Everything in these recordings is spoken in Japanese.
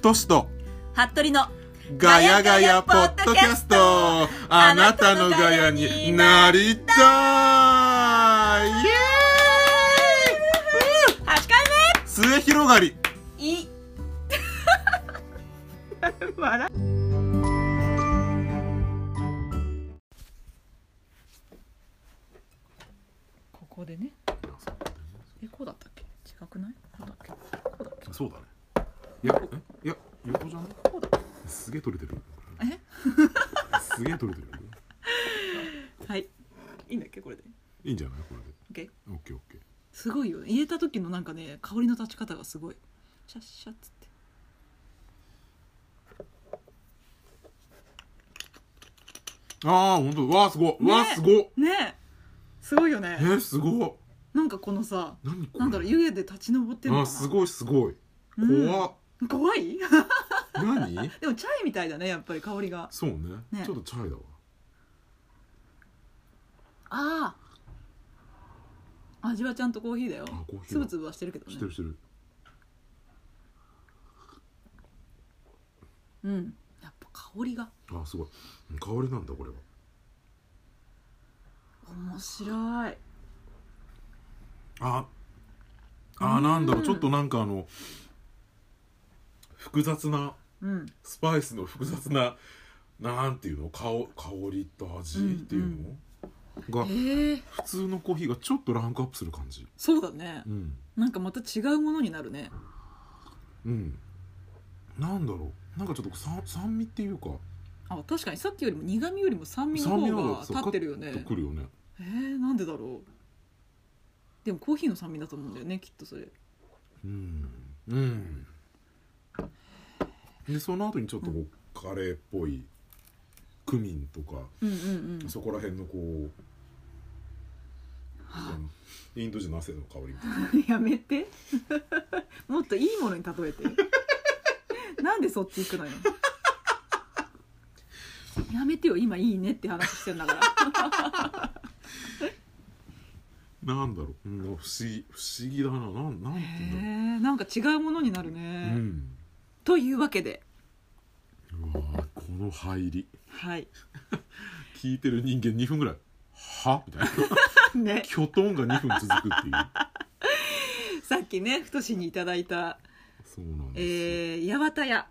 太しと服部のガヤガヤポッドキャスト。あなたのガヤになりたい。イエ8回ーイ末広がり。目い。笑ここでね。えこうだったっけ？違くない？こうだっけ？こうだっけそうだね。いやえいや横じゃないこうだすげえ取れてるえ？すげえ取れてるはい。いいんだっけこれで？いいんじゃない？これで。OK オッケーオッケー。すごいよ入れた時のなんかね香りの立ち方がすごい。シャッシャッつって。ああ本当。わあすごい、ね。わあすごい。ね。えすごいよえねー、すごい。なんかこのさなんだろう湯気で立ち上ってるのかな？あすごいすごい。うん。怖っ、怖い？何？でもチャイみたいだねやっぱり香りが。そうね。ね。ちょっとチャイだわ。ああ。味はちゃんとコーヒーだよ。あコーヒーだ。つぶつぶはしてるけどね。してるしてる。うん。やっぱ香りが。あすごい。香りなんだこれは。面白い。ああなんだろう。ちょっとなんかあの複雑なうん。スパイスの複雑ななんていうの香香りと味っていうの、が普通のコーヒーがちょっとランクアップする感じ。そうだね。うん。なんかまた違うものになるね。うん。なんだろう。なんかちょっと酸酸味っていうか。あ確かにさっきよりも苦味よりも酸味の酸味の方が立ってるよカッねとくるよね。えー、なんでだろう。でもコーヒーの酸味だと思うんだよねきっとそれ。うん。うんでその後にちょっとこう、カレーっぽいクミンとか、うんうんうん。そこら辺のこうあのインド人の汗の香りみたいな。やめて。もっといいものに例えて。なんでそっち行くのよ。やめてよ今いいねって話してんだから。なんだろう、うん、不思議不思議だな。なんなんてうんだろえなんか違うものになるう、ね、うんというわけで。うわーこの入り。はい。聞いてる人間2分ぐらい。は？みたいな。ね。キョトンが2分続くっていう。さっきね太しにいただいたそうなんですよ、えー、八幡屋。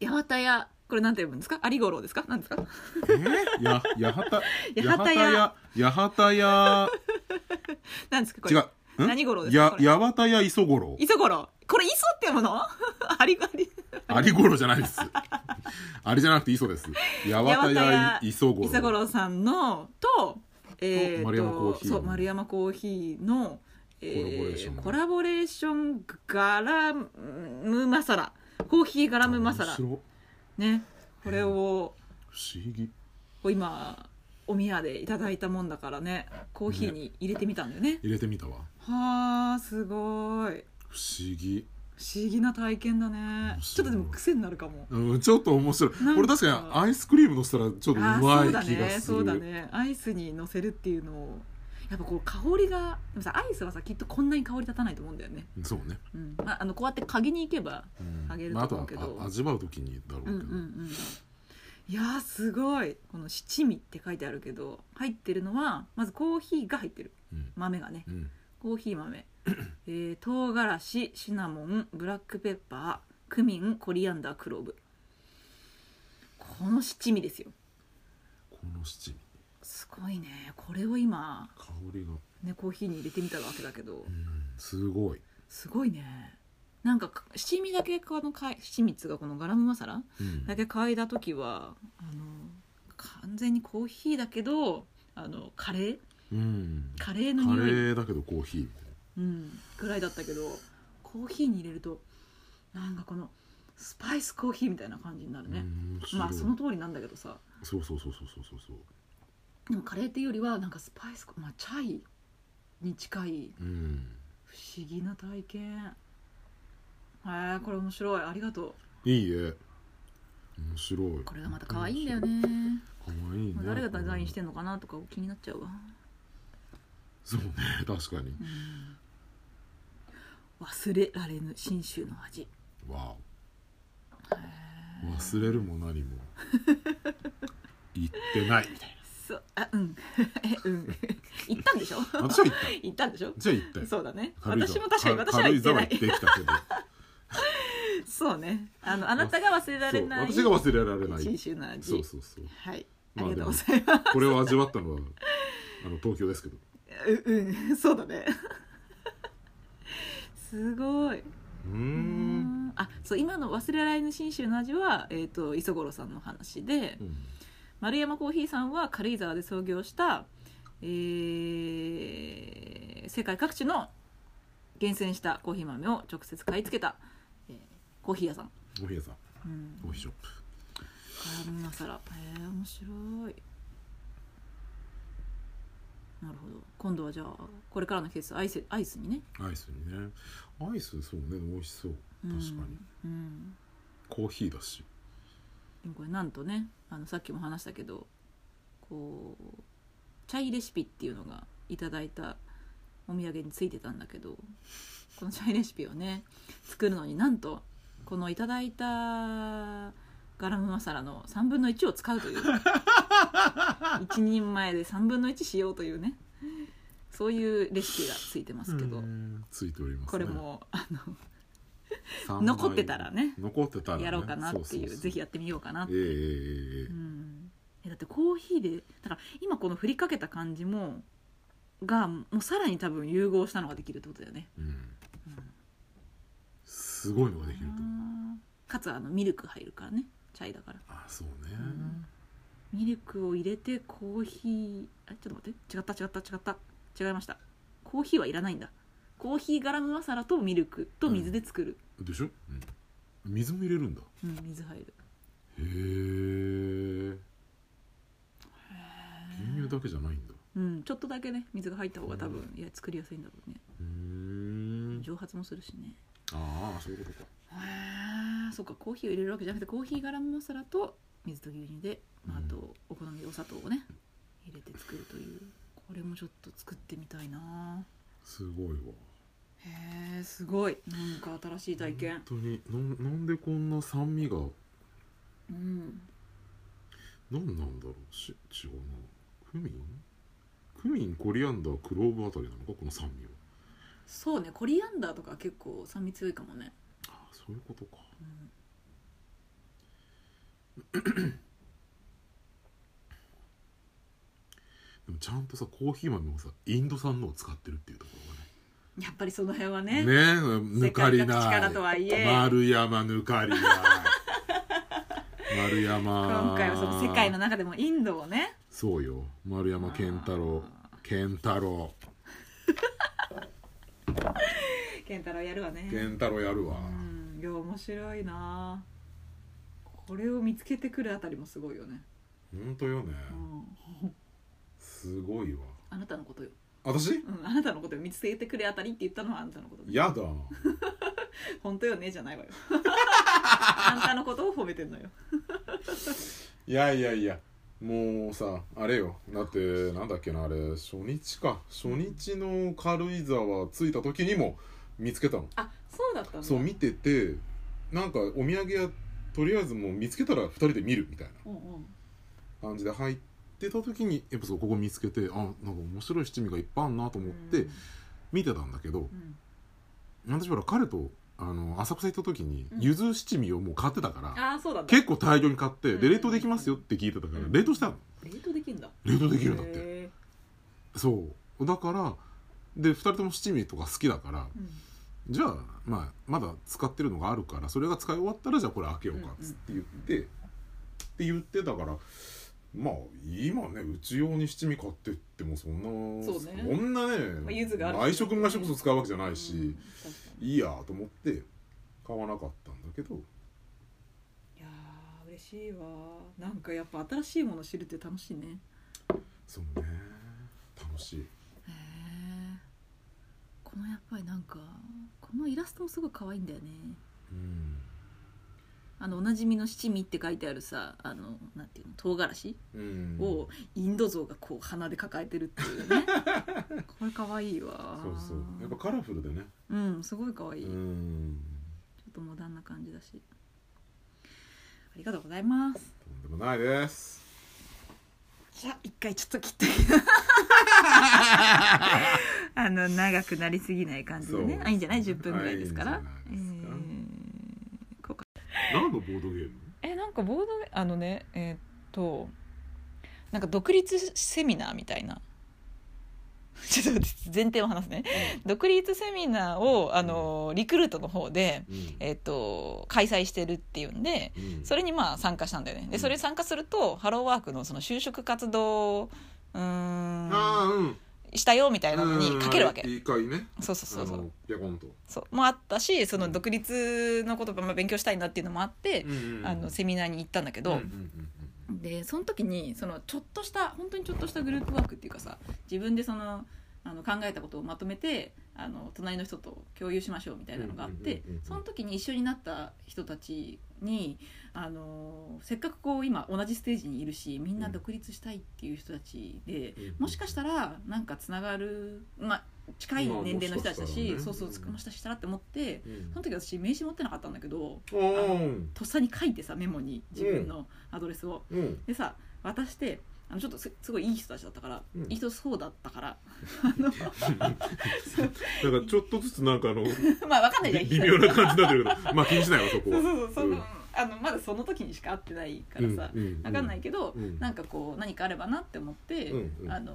八幡屋これなんて読むんですか？有五郎ですか？なんですか？え？ー、や八幡 八幡屋。八幡屋なんですかこれ？違う。ん？何五郎ですか八幡屋磯五郎。磯五郎これ磯って読むの？ありがり有五郎じゃないです。あれじゃなくて磯です。八幡屋磯五郎磯五郎さんのと,、えー、と丸山コーヒーそう丸山コーヒーの、えコラボレーション。コラボレーションガラムマサラ。コーヒーガラムマサラ。ね。これを不思議。今お宮でいただいたもんだからね。コーヒーに入れてみたんだよね。入れてみたわ。はあすごい不思議。不思議な体験だね。ちょっとでも癖になるかも。うんちょっと面白い。これ確かにアイスクリームのせたらちょっとうまそうだい気がする。ね。そうだね。アイスにのせるっていうのをやっぱこう香りがでもさアイスはさきっとこんなに香り立たないと思うんだよね、そうね、うん。まあ、あのこうやって嗅ぎに行けばうん。あげるまあ、あとと思うけど。はあ味わう時にだろうけど、うんうんうん。いやーすごい。この七味って書いてあるけど入ってるのはまずコーヒーが入ってる。うん。豆がね。うん。コーヒー豆、えー、唐辛子シナモンブラックペッパークミンコリアンダークローブ。この七味ですよ。この七味。すごいね。これを今香りが、ねコーヒーに入れてみたわけだけど。うん、すごい、すごいね。なんか七味だけこのかい七味っつうかこのガラムマサラうん。だけ嗅いだ時はあの完全にコーヒーだけどあのカレー？うん、カレーのカレ匂い、ーだけどコーヒーみたいうん、ぐらいだったけどコーヒーに入れるとなんかこのスパイスコーヒーみたいな感じになるな、ね、まあその通りなんだけどさ。そうそうそうそうそうそう。そうでもカレーっていうよりはなんかスパイスまあチャイに近いうん不思議な体験。へえこれ面白い。ありがといいえ。面白い。これがまた可愛いんだよね。可愛いね。誰がデザインしてんのかなとか気になっちゃうわ、そうね。確かに忘れられぬ信州の味。わ忘れるも何も。言ってない。みたいそう。あうん。えうん。言ったんでしょ？な私は言った。言ったんでしょ？じゃあ言ったよ。そうだね。軽井沢。私も確かに私は軽井言ってない。沢行ってきたけど。そうね。あのあなたが忘れられないそう。私が忘れられない。信州の味。そうそうそう。はい。あまありがとうございます、これを味わったのはあの東京ですけど。ううん。そうだねすごい。うーん。あそう今の忘れられぬ信州の味は、えー、と磯五郎さんの話で、うん。丸山コーヒーさんは軽井沢で創業した、えー世界各地の厳選したコーヒー豆を直接買い付けた、えーコーヒー屋さん、おひやさん。うん、コーヒーショップ。ガラムマサラへえ面白いなるほど。今度はじゃあこれからの季節アイスアイスにね。アイスにね。アイスそうね美味しそう。確かに、うんうん。コーヒーだし。でもこれなんとねあのさっきも話したけどこうチャイレシピっていうのがいただいたお土産についてたんだけどこのチャイレシピをね作るのになんとこのいただいたガラムマサラの3分の1を使うという。1人前で3分の1しようというね。そういうレシピがついてますけど、うんついております、ね、これもあの残ってたらね。残ってたら、ね、やろうかなっていう。ぜひやってみようかな。ってええええええ。うん。えだってコーヒーでだから今この振りかけた感じもがもうさらに多分融合したのができるってことだよね。うん。すごいのができると思う。かつあのミルク入るからねチャイだから。あそうね、ミルクを入れてコーヒーあちょっと待って。違った違った違った。違いました。コーヒーはいらないんだ。コーヒーガラムマサラとミルクと水で作る、でしょ、うん、水も入れるんだ。うん水入る。へえ牛乳だけじゃないんだ。うんちょっとだけね水が入った方が多分いや作りやすいんだろうね。うー。ん蒸発もするしね。ああそういうことかへえそっかコーヒーを入れるわけじゃなくてコーヒーガラムマサラと水と牛乳で、まあ、あとお好みでお砂糖をね入れて作るという。これもちょっと作ってみたいな。すごいわ。へえすごい。なんか新しい体験。本当になんなんでこんな酸味が？うん。何なんだろうし違うな。クミン？クミンコリアンダークローブあたりなのかこの酸味は。そうねコリアンダーとか結構酸味強いかもね、ああそういうことか。うん。でもちゃんとさコーヒー豆もさインド産のを使ってるっていうところがね。やっぱりその辺はねねえ抜かりない。丸山抜かりない。丸山。今回はその世界の中でもインドをね。そうよ。丸山健太郎。健太郎。健太郎やるわね。健太郎やるわ。うんいや面白いな。これを見つけてくるあたりもすごいよね、ほんとよね。うん、すごいわ。あなたのことよ、私？うん、あなたのことを見つけてくるあたりって言ったのはあなたのことね。やだ。本当よねじゃないわよ。あんたのことを褒めてんのよ。いやいやいや。もうさあれよ。だってなんだっけなあれ初日か。初日の軽井沢着いた時にも見つけたの。あそうだったんだ。そう見ててなんかお土産屋とりあえずもう見つけたら2人で見るみたいなうんうん。感じで入ってた時にやっぱそうここ見つけてあなんか面白い七味がいっぱいあるなと思ってうん。見てたんだけどうん。私ほら彼とあの浅草行った時にうん。柚子七味をもう買ってたから、ああそうだった。結構大量に買ってうん。で冷凍できますよって聞いてたからうん。冷凍したの。冷凍できるんだ。冷凍できるんだって。へそう。だからで2人とも七味とか好きだからーうんじゃあ、まあ、まだ使ってるのがあるからそれが使い終わったらじゃあこれ開けようかっつって言って、って言ってたからまあ今ねうち用に七味買ってってもそんなそんなね、毎食毎食そ使うわけじゃないし、いいやと思って買わなかったんだけど。いやー嬉しいわ。なんかやっぱ新しいもの知るって楽しいね。そうね。楽しいこのやっぱりなんかこのイラストもすごい可愛いんだよね。うん。あのおなじみの七味って書いてあるさあのなんていうの唐辛子？うん。をインド像がこう鼻で抱えてるっていうね。これ可愛いわ。そうそう。やっぱカラフルでね。うんすごい可愛い、うちょんっとモダンな感じだし。りがとうございます。とんでもないです。じゃあ一回ちょっと切って あの長くなりすぎない感じでね。あいいんじゃない？10分ぐらいですから。え何のボードゲーム？えなんかボードゲあのねえーっとなんか独立セミナーみたいな。ちょっと前提を話すね。独立セミナーをあのリクルートの方で、うん。えーっと開催してるっていうんでうん。それにまあ参加したんだよね。うん。でそれに参加するとハローワークのその就職活動うーん。ああうんしたよみたいなのに書けるわけ。うん一回ね。そうそうそうそう。あのピャコンと。そう。もあったしその独立のことをまあ勉強したいなっていうのもあって、うんうんあのセミナーに行ったんだけど、うんうんうん。でその時にそのちょっとした本当にちょっとしたグループワークっていうかさ自分でそのあの考えたことをまとめてあの隣の人と共有しましょうみたいなのがあってその時に一緒になった人たちにあのせっかくこう今同じステージにいるしみんな独立したいっていう人たちで、うんもしかしたらなんかつながる、まあ、近い年齢の人たちだし、まあねそうそうもしかしたらって思ってうん。その時私名刺持ってなかったんだけどとっさに書いてさメモに自分のアドレスを。うん。でさ渡してあのちょっとすすごいいい人たちだったから、うん。いい人そうだったからだ からちょっとずつなんかあの まあわかんないじゃん。び微妙な感じになってるけどまあ気にしないわそこそうは そうそうその、うんあのまだその時にしか会ってないからさ、うんうんわかんないけど、うん。なんかこう何かあればなって思って、うんうん。あの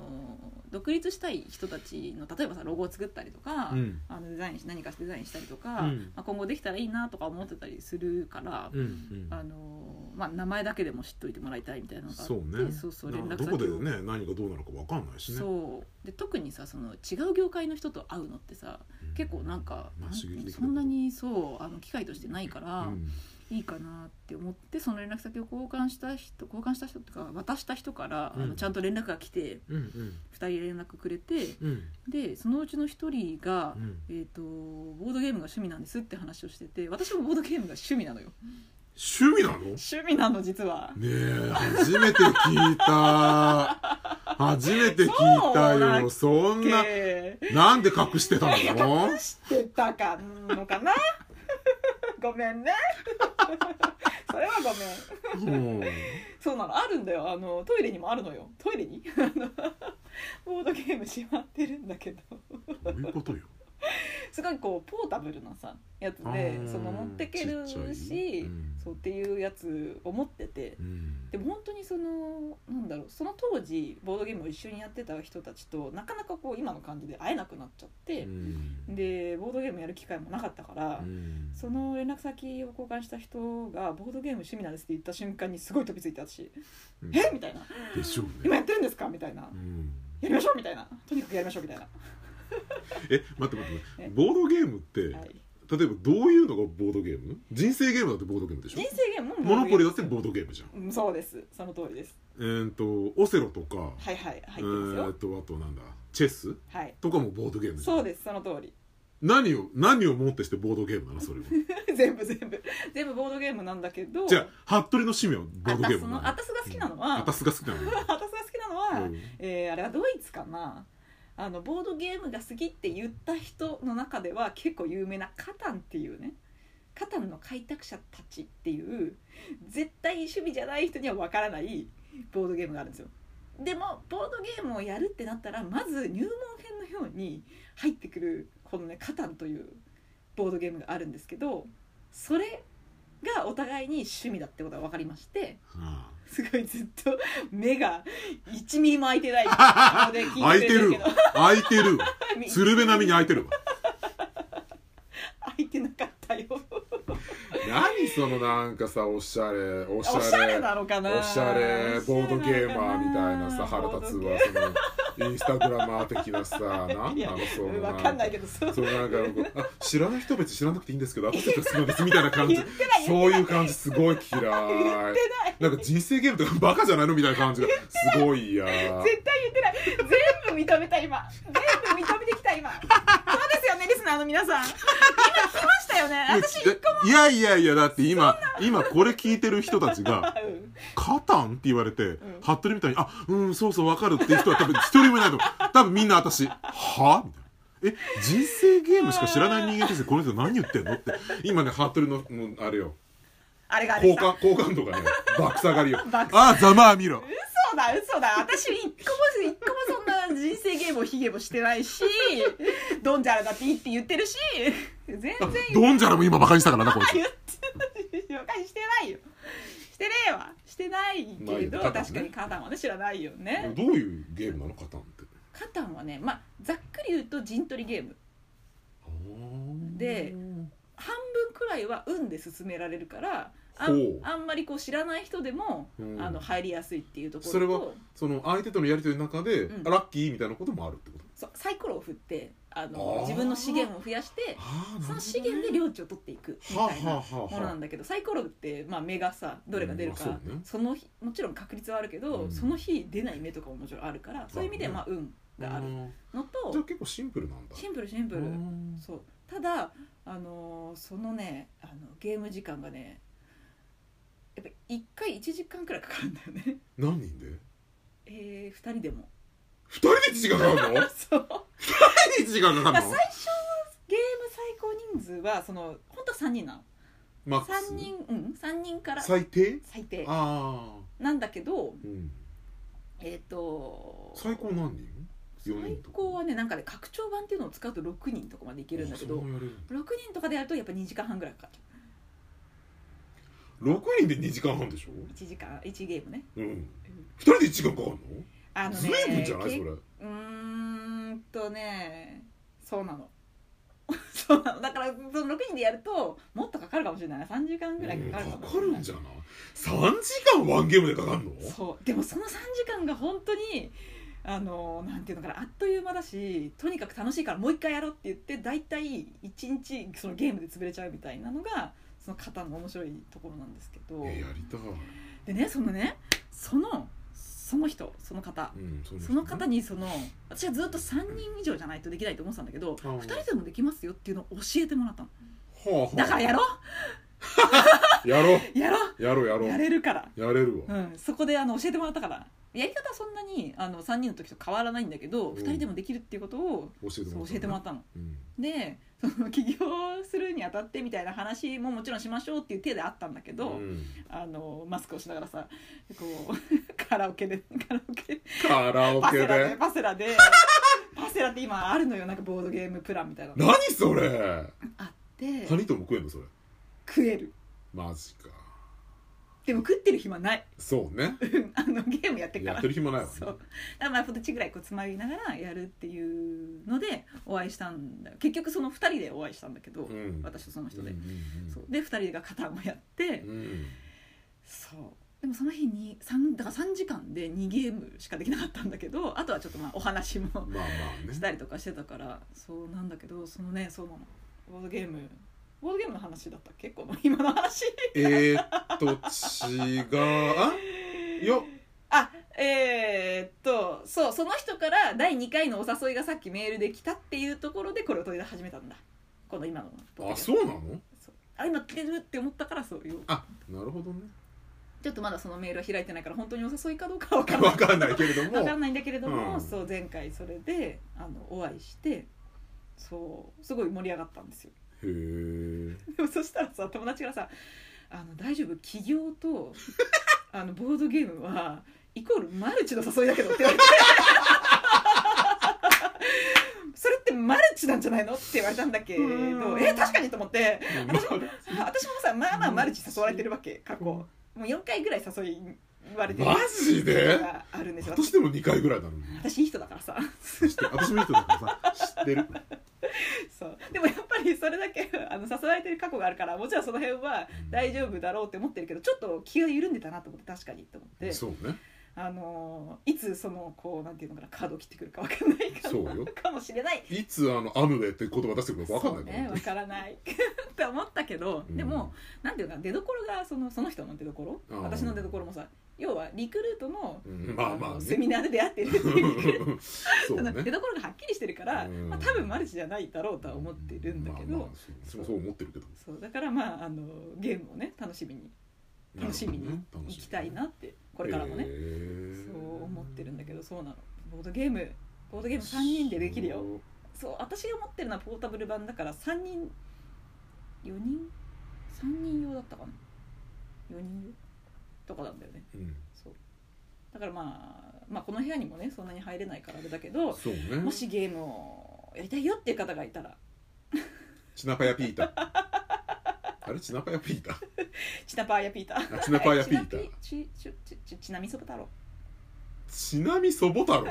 独立したい人たちの例えばさロゴを作ったりとか、うん。あのデザインし何かデザインしたりとか、うん。まあ、今後できたらいいなとか思ってたりするから、うんうん。あのまあ、名前だけでも知っといてもらいたいみたいなのがあってそうね。そうそう連な絡どこでね何がどうなるかわかんないしね。そう。で特にさその違う業界の人と会うのってさうん。結構なんか、そんなにそうあの機会としてないから、うんいいかなって思ってその連絡先を交換した人交換した人っていうか渡した人から、うん。あのちゃんと連絡が来てうんうん。2人連絡くれてうん。でそのうちの1人が、うん。えー、とボードゲームが趣味なんですって話をしてて私もボードゲームが趣味なのよ。趣味なの？ね趣味なの実は。え初めて聞いた。初めて聞いたよ。そんなけ。なんで隠してたの？してたかのかな？ごめんね それはごめん。うん。そうなの。あるんだよ。あのトイレにもあるのよ。トイレに？ボードゲームしまってるんだけど。どういうことよ すごいこうポータブルなさやつあでーその持ってけるし、うん。そうっていうやつを持ってて。うん。でも本当にそのなんだろうその当時ボードゲームを一緒にやってた人たちとなかなかこう今の感じで会えなくなっちゃってう、ん。でボードゲームやる機会もなかったから、うん。その連絡先を交換した人がボードゲーム趣味なんですって言った瞬間にすごい飛びついて私「うん。え？みたいな。でしょう「今ねやってるんですか?」みたいな。うん「やりましょう」みたいな「とにかくやりましょう」みたいな、え待って待ってえ？ボードゲームってはい、例えばどういうのがボードゲーム？人生ゲームだってボードゲームでしょ？人生ゲームもモノポリだってーボードゲームじゃん。ドゲームうんそうです。その通りです。えーっとオセロとかはいはい入ってえますよ。ーっとあとなんだ？チェス？はい。とかもボードゲームじゃん。そうですその通り。何を何をもってしてボードゲームなの？それは。全部全部。全部ボードゲームなんだけど。じゃあ服部の趣味はボードゲームなの？アタスのアタスが好きなのは。アタスが好きなの？が好きなのは、うん。えーあれはドイツかなあのボードゲームが好きって言った人の中では結構有名なカタンっていうねカタンの開拓者たちっていう絶対趣味じゃない人にはわからないボードゲームがあるんですよ。でもボードゲームをやるってなったらまず入門編のように入ってくるこのねカタンというボードゲームがあるんですけどそれがお互いに趣味だってことが分かりましてあすごいずっと目が1ミリも開いてない。の で開いてる。いてるけど。開いてる。わ 鶴瓶並みに開いてるわ。開いてなかったよ。何そのなんかさおしゃれおしゃれ。おしゃれなのかな。おしゃれボードゲーマーみたいなさ腹立つわそのインスタグラマー的なさ何なのその分かんないけどそう。そうなんかあ知らない人は別に知らなくていいんですけど私たちは好きなんですみたいな感じ そういう感じすごい嫌い。言ってない。なんか人生ゲームとかバカじゃないのみたいな感じがすごい嫌。絶対言ってない。全部認めた今。全部認めてきた今。そうですよねリスナーの皆さん。今聞きましたよね。私いやいやいやだって今今これ聞いてる人たちがうん「カタン?」って言われて、服部みたいに「あうんそうそうわかる」っていう人は多分一人もいないと思う。多分みんな私「は?」みたいな。え人生ゲームしか知らない人間としてこの人何言ってんのって。今ね服部のもうあれよ。あれが好感好感度がね爆下がりよ。爆ああざまあ見ろ。嘘だ嘘だ。私一個も一個もそんな人生ゲームをヒゲもしてないし ドンジャラだっていいって言ってるし全然。あドンジャラも今バカにしたからなこいつ。言って了解してないよしてねえわ。してないけど、まあ確かにカタンはね知らないよね。どういうゲームなの？カタンって。カタンはねまあざっくり言うと陣取りゲーム。で半分くらいは運で進められるからああんまりこう知らない人でも、うん。あの入りやすいっていうところと。それはその相手とのやり取りの中で、うん。あラッキーみたいなこともあるってこと？そうサイコロを振ってああのー。自分の資源を増やしてああその資源で領地を取っていくみたいなはあはあはあものなんだけどサイコロって、まあ、目がさどれが出るか、うんまあそうね。その日もちろん確率はあるけど、うん。その日出ない目とかももちろんあるからそういう意味でまあ運があるうん。のとじゃあ結構シンプルなんだ。シンプルシンプル。うん。そう。ただ、あのーそのねあのゲーム時間がねやっぱ1回1時間くらいかかるんだよね。何人で？えー、2人でも。二人で1時間かかるの？そう。二人で1時間かかまあるの最初ゲーム最高人数はその本当は3人なの。マックス？3人うん3人から。最低？最低。ああなんだけどうん。えっ、と最高何人？四最高はねなんかね拡張版っていうのを使うと6人とかまでいけるんだけどあそうやれる。6人とかでやるとやっぱ2時間半ぐらいかかっちゃ6人で2時間半でしょ？う1時間1ゲームね。うん。2人で1時間かかるのあのねずいぶんじゃない？それ。けうーんとねそうなの。そうなの。だからその6人でやるともっとかかるかもしれない。3時間ぐらいかかるかかるんじゃない？3時間ワンゲームでかかるの？そう。でもその3時間が本当にあのなんていうのかなあっという間だしとにかく楽しいからもう一回やろうって言って大体1日そのゲームで潰れちゃうみたいなのがその型の面白いところなんですけど。えやりたい。でねそのねそのその人その方。うんそその方にその私はずっと3人以上じゃないとできないと思ってたんだけどうん。2人でもできますよっていうのを教えてもらったの。はあはあ。だからやろ やろう。うやろやろうやろう。うやれるから。やれるわ。うん、そこであの教えてもらったから。やり方はそんなにあの3人の時と変わらないんだけど、うん。2人でもできるっていうことを教えてもらったの。うん。でそ の起業するにあたってみたいな話ももちろんしましょうっていう手であったんだけど、うん。あのマスクをしながらさこう カラオケでカラオケ。カラオケパセラででパセラで パセラって今あるのよ。なんかボードゲームプランみたいなの。何それ？あって。ハニトも食えんのそれ？食える。マジかでも食ってる暇ない。そうね。あのゲームやってっから。やってる暇ないわね。そう。だからまあポテチぐらいこうつまみながらやるっていうのでお会いしたんだ。よ結局その2人でお会いしたんだけど、うん。私とその人で、うんうんそう。で2人が肩もやって、うん。うんそう。でもその日に3だから3時間で2ゲームしかできなかったんだけどあとはちょっとまあお話もまあまあね。したりとかしてたからそうなんだけどそのねそのボードゲームボードゲームの話だったっけ？この今の話。えー、っと違う。あ？よ。あえー、っとそうその人から第2回のお誘いがさっきメールで来たっていうところでこれを取り始めたんだ。この今のあそうなの？あ今来てるって思ったからそういう。あなるほどね。ちょっとまだそのメールは開いてないから本当にお誘いかどうかは分からない。わかんないけれども。分かんないんだけれども、うん。そう前回それであのお会いしてそうすごい盛り上がったんですよでもそしたらさ友達がさ「あの大丈夫？起業と あのボードゲームはイコールマルチの誘いだけど」って言われて。それってマルチなんじゃないの？って言われたんだけどうん。え確かにと思って。私も私もさまあまあマルチ誘われてるわけ過去。もう4回ぐらい誘い言われてるマジで？があるんですよ。私でも2回ぐらいなのに。私いい人だからさ。知ってる？私もいい人だからさ。知ってる？そう。でもやっぱりそれだけあの誘われてる過去があるからもちろんその辺は大丈夫だろうって思ってるけどちょっと気が緩んでたなと思って確かにと思って。そうね。あのいつそのこうなんていうのかなカードを切ってくるかわかんないかそうよ。かもしれない。いつあのアヌベって言葉出してくるか分かんないねわからない。って思ったけど、うん。でもなんていうか出どころがそのその人の出どころ？あー。私の出どころもさ要はリクルートの,、うんまあまあね。のセミナーで出会ってるっていう。そうね。どころがはっきりしてるから、うん。まあ、多分マルチじゃないだろうとは思ってるんだけど、まあまあそうそう思ってるけど。そうだからまああのゲームをね楽しみに楽しみになるほどね。行きたいなってこれからもね、へー。そう思ってるんだけどそうなの。ボードゲームボードゲーム3人でできるよ。そう。私が持ってるのはポータブル版だから3人4人？3人用だったかな？4人とかなんだよね。うん。そう。だからまあまあこの部屋にもねそんなに入れないからあれだけどそうね。もしゲームをやりたいよっていう方がいたら。チナパヤピータ。あれ？チナパヤピータ？チナパーヤピータ。あチナパーヤピータ。はいチチチチチナミソブ太郎ちなみそぼ太郎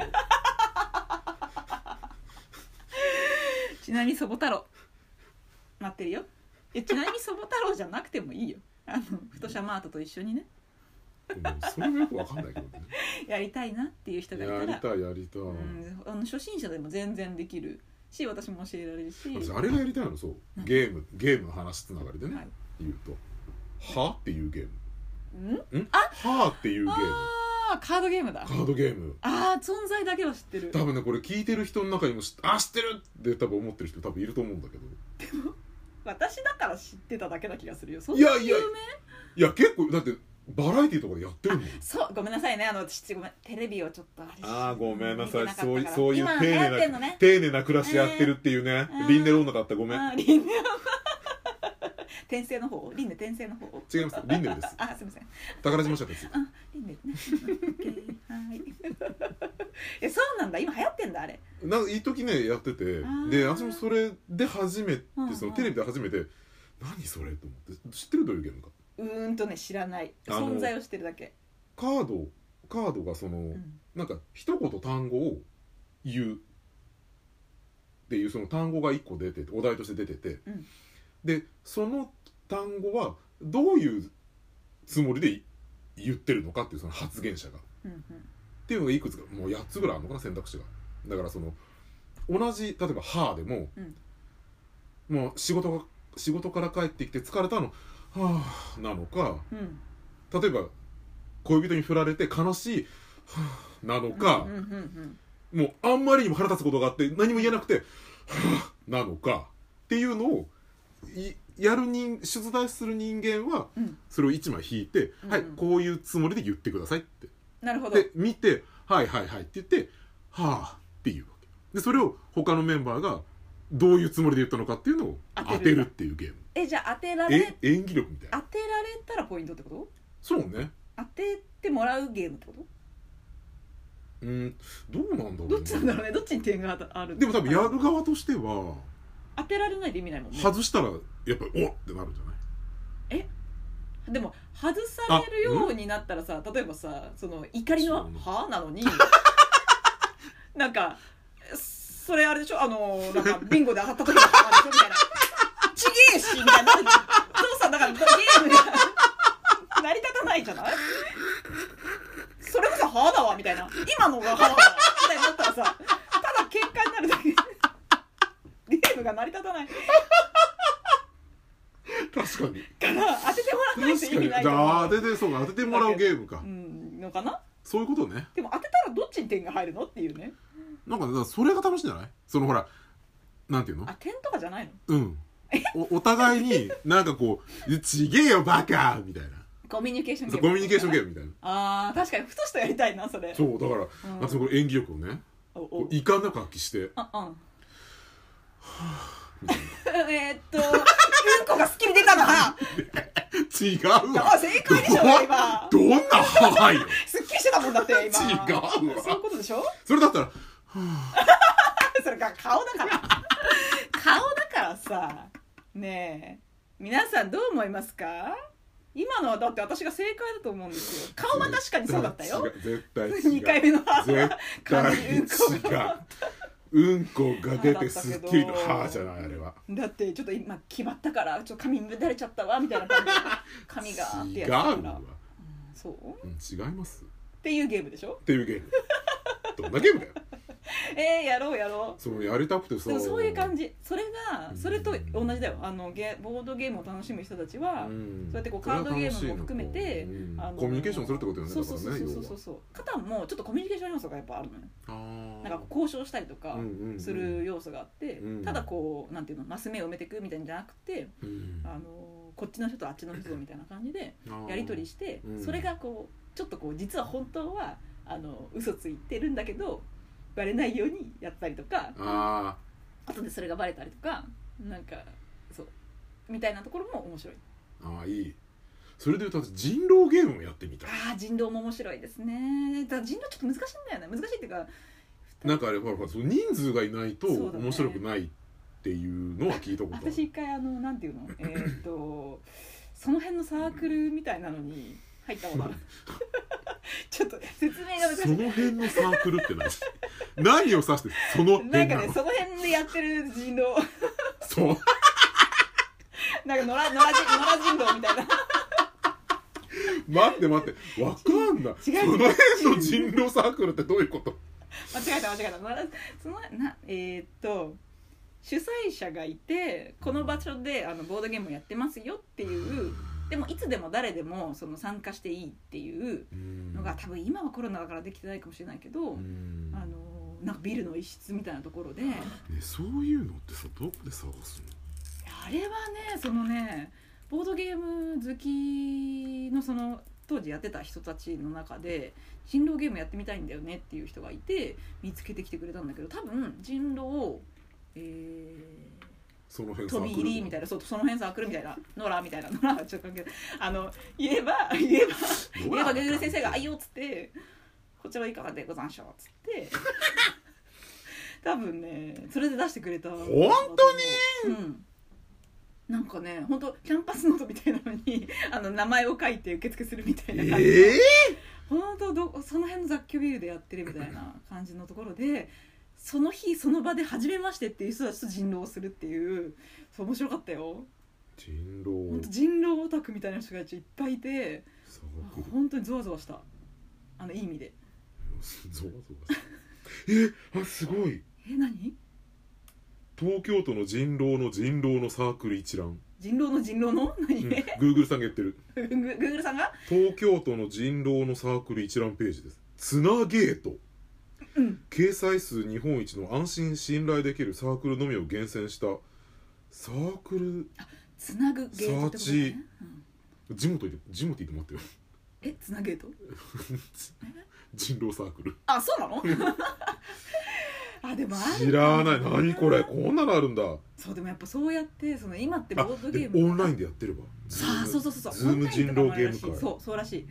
ちなみそぼ太郎待ってるよいやちなみそぼ太郎じゃなくてもいいよあのフトシャマートと一緒にねうんそれもよくわかんないけどね。やりたいなっていう人がいたらやりたいやりたい、うん、あの初心者でも全然できるし私も教えられるし、私あれがやりたいのそう。ゲームゲームの話つながりでね、はい。言うと「は?」っていうゲーム。うん？んはっていうゲーム。ああカードゲームだ。カードゲーム。ああ存在だけは知ってる。多分ねこれ聞いてる人の中にも知あ知ってるって多分思ってる人多分いると思うんだけど。私だから知ってただけな気がするよ。そんいやいやな有名いや結構だってバラエティーとかでやってるもんそうごめんなさいね。あの私ごめんテレビをちょっとあああごめんなさい。そういそういう丁寧な、ね。丁寧な暮らしやってるっていうね、うん。リンネローナだったごめん。リンネ転生 の方？リンネ転生の方？違います。リンネルです。あすみません。宝島社です。あリンネね。はい。えそうなんだ。今流行ってんだあれ。なんか一時ねやってて。で私もそれで初めてうんうん。そのテレビで初めて何それと思って。知ってる？どういうゲームかうーんとね知らない。あの存在を知ってるだけ。カードカードがその、うん。なんか一言単語を言うっていうその単語が一個出ててお題として出てて、うん。でその単語はどういうつもりでい言ってるのかっていうその発言者が。っうんうん。ていうのがいくつかもう8つぐらいあるのかな選択肢が。だからその同じ例えば「はあ」でも、うん。もう仕事が仕事から帰ってきて疲れたの「はあ」なのか。うん。例えば恋人に振られて悲しい「はあ」なのか、うんうんうんもうあんまりにも腹立つことがあって何も言えなくて「はあ」なのか。っていうのをいやる人出題する人間はうん。うんそれを1枚引いて「うん。はいこういうつもりで言ってください」って。なるほど。で見て「はいはいはい」って言って「はあ」っていうわけ。でそれを他のメンバーがどういうつもりで言ったのかっていうのを当てる。っていうゲーム。えじゃあ当てらえれ演技力みたい当なてられたらポイントってこと？そうね。当ててもらうゲームってこと？うんどうなんだろうどっちなんだろうね。どっちに点がある？でも多分やる側としては当てられないと意味ないもんね。外したらやっぱり「おっ!」ってなるんじゃない？でも外されるようになったらさ例えばさその怒りのそうね「は?」なのに なんかそれあれでしょ？あのなんかビンゴで当たった時の「は?」でしょ？みたいな「ちげえし」みたいな。父さんだからゲームが成り立たないじゃない？それこそ「は?」だわみたいな。今のが「は?」だわみたいになったらさただ喧嘩になるだけ。ゲームが成り立たない。確かに。から当ててもらわないと意味ない。と思うゃあ当ててそうか当ててもらうゲームか。うんのかな？そういうことね。でも当てたらどっちに点が入るの？っていうねなんかだからそれが楽しいんじゃない？そのほらなんていうの？あ点とかじゃないの？うん。おお互いになんかこう「ちげえよバカ!」みたいな。コミュニケーションゲーム。コミュニケーションゲームみたいな。あー確かにふとしとやりたいなそれ。そうだから、うん。私もこれ演技力をねおこおう遺憾なく発揮して。あうん。みたいな。えーっとうんこがすっきり出たの？は違うわ。あ正解でしょ今。どんな母よすっきりしてたもんだって今。違うわ。そういうことでしょ？それだったら それが顔だから。顔だからさねえ皆さんどう思いますか？今のはだって私が正解だと思うんですよ。顔は確かにそうだったよ。違う。絶対違う。2回目の歯絶は対髪うんこ違がう。うんこが出てすっきりと歯じゃないあれは。だってちょっと今決まったからちょっと髪乱れちゃったわみたいな感じで 髪がって違うやつだから。わ、そう？うん、違います。っていうゲームでしょ？っていうゲーム。どんなゲームだよ えー、やろうやろう。そうやりたくてさ。そういう感じ。それがうん。それと同じだよ。あのゲボードゲームを楽しむ人たちは、ん。そうやってこうカードゲームも含めてうん。あのコミュニケーションするってことよねそうそうそうそうそう。そう肩もちょっとコミュニケーション要素がやっぱあるのよ。要はなんか交渉したりとかうんうんうん。する要素があって、うん。ただこうなんていうのマス目を埋めていくみたいなんじゃなくて、うん。あのこっちの人とあっちの人とみたいな感じでやり取りして、うん。それがこうちょっとこう実は本当はあの嘘ついてるんだけどバレないようにやったりとかあ後でそれがバレたりとかなんかそうみたいなところも面白い。ーあーいい。それでいうと人狼ゲームもやってみたい。ああ人狼も面白いですね。だ人狼ちょっと難しいんだよね。難しいっていうかなんかあれほらほらその人数がいないと面白くないっていうのは聞いたことある。私一回あのなんていうの？えーっとその辺のサークルみたいなのに入ったことある。ちょっと説明が難しい。その辺のサークルって何何を指してそのなんかねその辺でやってる人狼そう。なんか野良野良人野良人狼みたいな。待って待って。わかんない。その辺の人狼サークルってどういうこと？間違えた間違えた。そのなえーっと主催者がいてこの場所であのボードゲームをやってますよっていうでもいつでも誰でもその参加していいっていうのが多分今はコロナだからできてないかもしれないけど、うん。あのなんかビルの一室みたいなところで。ねそういうのってさどこで探すあれはねそのねボードゲーム好きのその当時やってた人たちの中で人狼ゲームやってみたいんだよねっていう人がいて見つけてきてくれたんだけど多分人狼えその辺ー、飛び入りみたいななそうその辺サークルみたいなノラみたいなノラはちょっと関係あの言えば言えば言えばグー先生が「あいよ」っつって「こちらはいかがでござんしょう」っつって。多分ねそれで出してくれた。本当に？うん。なんかね本当キャンパスノートみたいなのに あの名前を書いて受付するみたいな感じの、ええ本当どその辺の雑居ビルでやってるみたいな感じのところでその日その場で初めましてっていう人たちと人狼をするっていうそう面白かったよ。人本狼当人狼オタクみたいな人がいっぱいいてサークル本当にゾワゾワした。あのいい意味で。ゾワゾワすえあすごい。え何？東京都の人狼の人狼のサークル一覧、人狼の人狼の？何、うん、Google さんが言ってる。グ ググーグルさんが？東京都の人狼のサークル一覧ページです。つなゲートうん。掲載数日本一の安心信頼できるサークルのみを厳選したサークルつなぐゲートね、うんジモティってジモティって待ってよ。えつなゲート？人狼サークル。あそうなの？あでも知らない。何これ？こんなのあるんだ。そうでもやっぱそうやってその今ってあーボードゲームでオンラインでやってれば。さあそうそうそうそう。ズーム人狼ゲーム会。そうそうらしい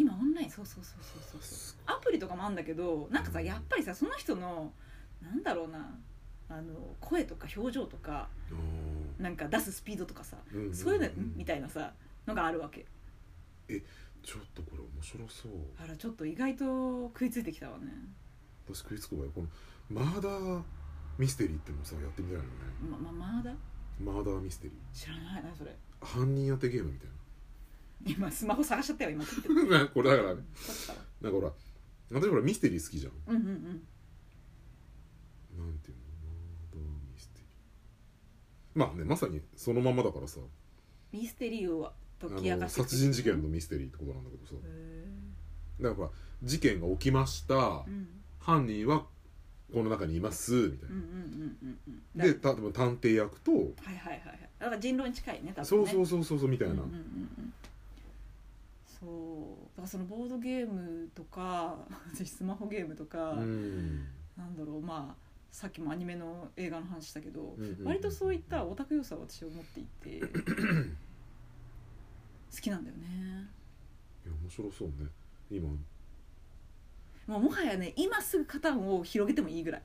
今オンラインそうそうそうそうそう。そうアプリとかもあるんだけどなんかさやっぱりさその人のなんだろうなあの声とか表情とかあなんか出すスピードとかさーうんうんうん。そういうのんみたいなさのがあるわけ。ちょっとこれ面白そう。あらちょっと意外と食いついてきたわね。私食いつくわよこのマーダーミステリーってのもさやってみたいのね。まままだマーダーミステリ知らないなそれ。ー犯人当てゲームみたい今スマホ探しちゃったよ今。な これだからね。なんかほら私ほらミステリー好きじゃん。うんうんうん。なんていうの？ミステリー。まあねまさにそのまんまだからさ。ミステリーをあ解き明のかして殺人事件のミステリーってことなんだけどさ。へだから事件が起きました。ーうん。犯人はこの中にいますみたいな。でた例えば探偵役とはいはいはいはい。だから人狼に近いね多分ね。そうそうそうそうそうみたいな。うんうんうんうんそうだからそのボードゲームとか 私スマホゲームとか、うん。なんだろうまあさっきもアニメの映画の話したけど、うんうんうん割とそういったオタク要素は私は持っていて 好きなんだよね。いや面白そうね。今。もうもはやね今すぐカタンを広げてもいいぐらい。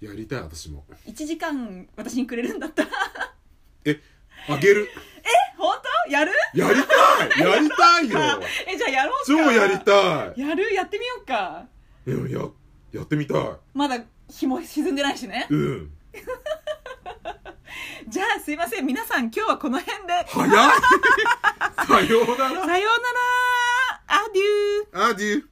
やりたい私も。1時間私にくれるんだったら。あげる。本 当やる？やりたい！やりたいよ！えじゃあやろうか。超やりたい！やる？やってみようか。いやややってみたい。まだ日も沈んでないしね。うん。じゃあすいません。皆さん今日はこの辺で。早い！さようなら。さようなら。アデューアデュー